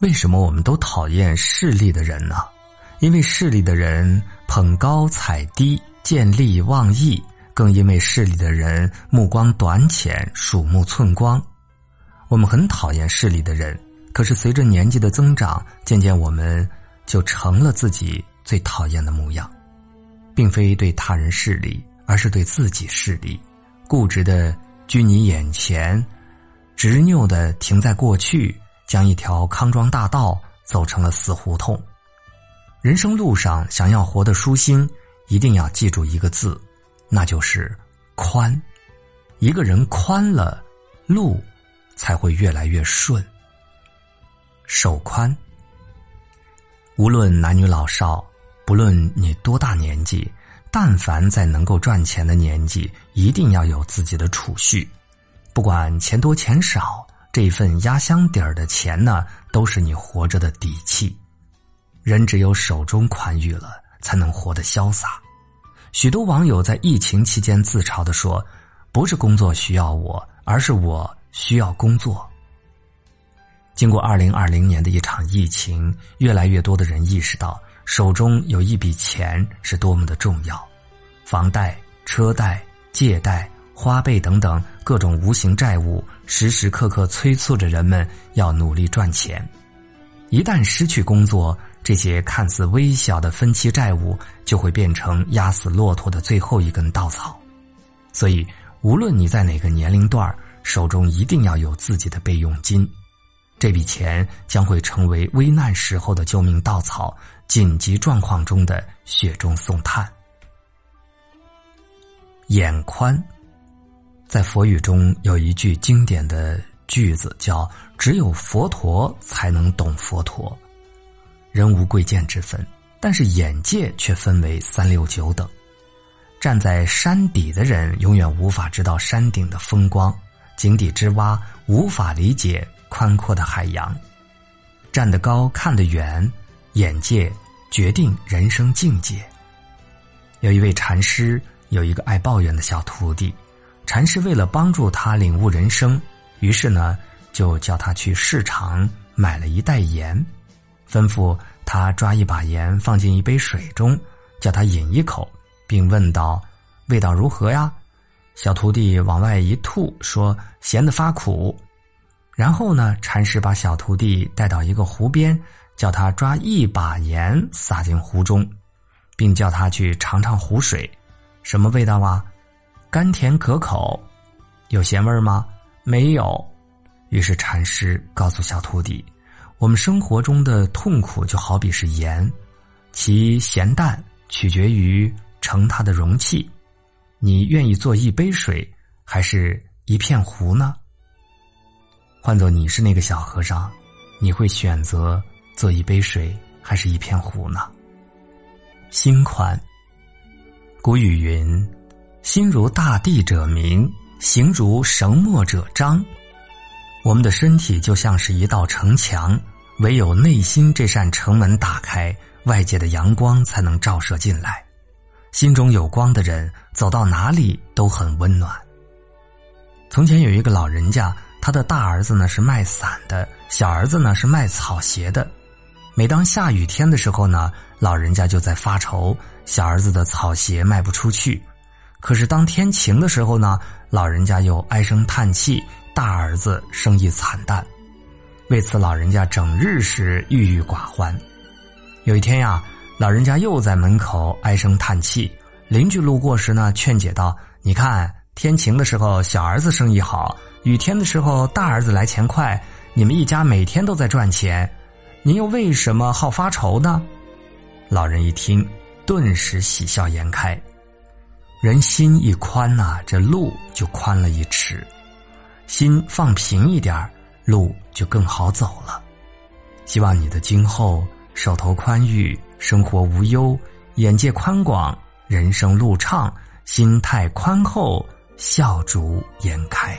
为什么我们都讨厌势利的人呢？因为势利的人捧高踩低、见利忘义，更因为势利的人目光短浅、鼠目寸光。我们很讨厌势利的人，可是随着年纪的增长，渐渐我们就成了自己最讨厌的模样，并非对他人势利，而是对自己势利，固执的居你眼前，执拗的停在过去。将一条康庄大道走成了死胡同。人生路上，想要活得舒心，一定要记住一个字，那就是宽。一个人宽了，路才会越来越顺。手宽。无论男女老少，不论你多大年纪，但凡在能够赚钱的年纪，一定要有自己的储蓄，不管钱多钱少。这份压箱底儿的钱呢，都是你活着的底气。人只有手中宽裕了，才能活得潇洒。许多网友在疫情期间自嘲的说：“不是工作需要我，而是我需要工作。”经过二零二零年的一场疫情，越来越多的人意识到，手中有一笔钱是多么的重要。房贷、车贷、借贷。花呗等等各种无形债务，时时刻刻催促着人们要努力赚钱。一旦失去工作，这些看似微小的分期债务就会变成压死骆驼的最后一根稻草。所以，无论你在哪个年龄段手中一定要有自己的备用金。这笔钱将会成为危难时候的救命稻草，紧急状况中的雪中送炭。眼宽。在佛语中有一句经典的句子，叫“只有佛陀才能懂佛陀”。人无贵贱之分，但是眼界却分为三六九等。站在山底的人永远无法知道山顶的风光，井底之蛙无法理解宽阔的海洋。站得高，看得远，眼界决定人生境界。有一位禅师，有一个爱抱怨的小徒弟。禅师为了帮助他领悟人生，于是呢，就叫他去市场买了一袋盐，吩咐他抓一把盐放进一杯水中，叫他饮一口，并问道：“味道如何呀？”小徒弟往外一吐，说：“咸的发苦。”然后呢，禅师把小徒弟带到一个湖边，叫他抓一把盐撒进湖中，并叫他去尝尝湖水，什么味道啊？甘甜可口，有咸味吗？没有。于是禅师告诉小徒弟：“我们生活中的痛苦就好比是盐，其咸淡取决于盛它的容器。你愿意做一杯水，还是一片湖呢？换做你是那个小和尚，你会选择做一杯水，还是一片湖呢？心宽。古语云。”心如大地者明，形如绳墨者彰。我们的身体就像是一道城墙，唯有内心这扇城门打开，外界的阳光才能照射进来。心中有光的人，走到哪里都很温暖。从前有一个老人家，他的大儿子呢是卖伞的，小儿子呢是卖草鞋的。每当下雨天的时候呢，老人家就在发愁，小儿子的草鞋卖不出去。可是当天晴的时候呢，老人家又唉声叹气，大儿子生意惨淡，为此老人家整日是郁郁寡欢。有一天呀，老人家又在门口唉声叹气，邻居路过时呢，劝解道：“你看天晴的时候小儿子生意好，雨天的时候大儿子来钱快，你们一家每天都在赚钱，您又为什么好发愁呢？”老人一听，顿时喜笑颜开。人心一宽呐，这路就宽了一尺；心放平一点路就更好走了。希望你的今后手头宽裕，生活无忧，眼界宽广，人生路畅，心态宽厚，笑逐颜开。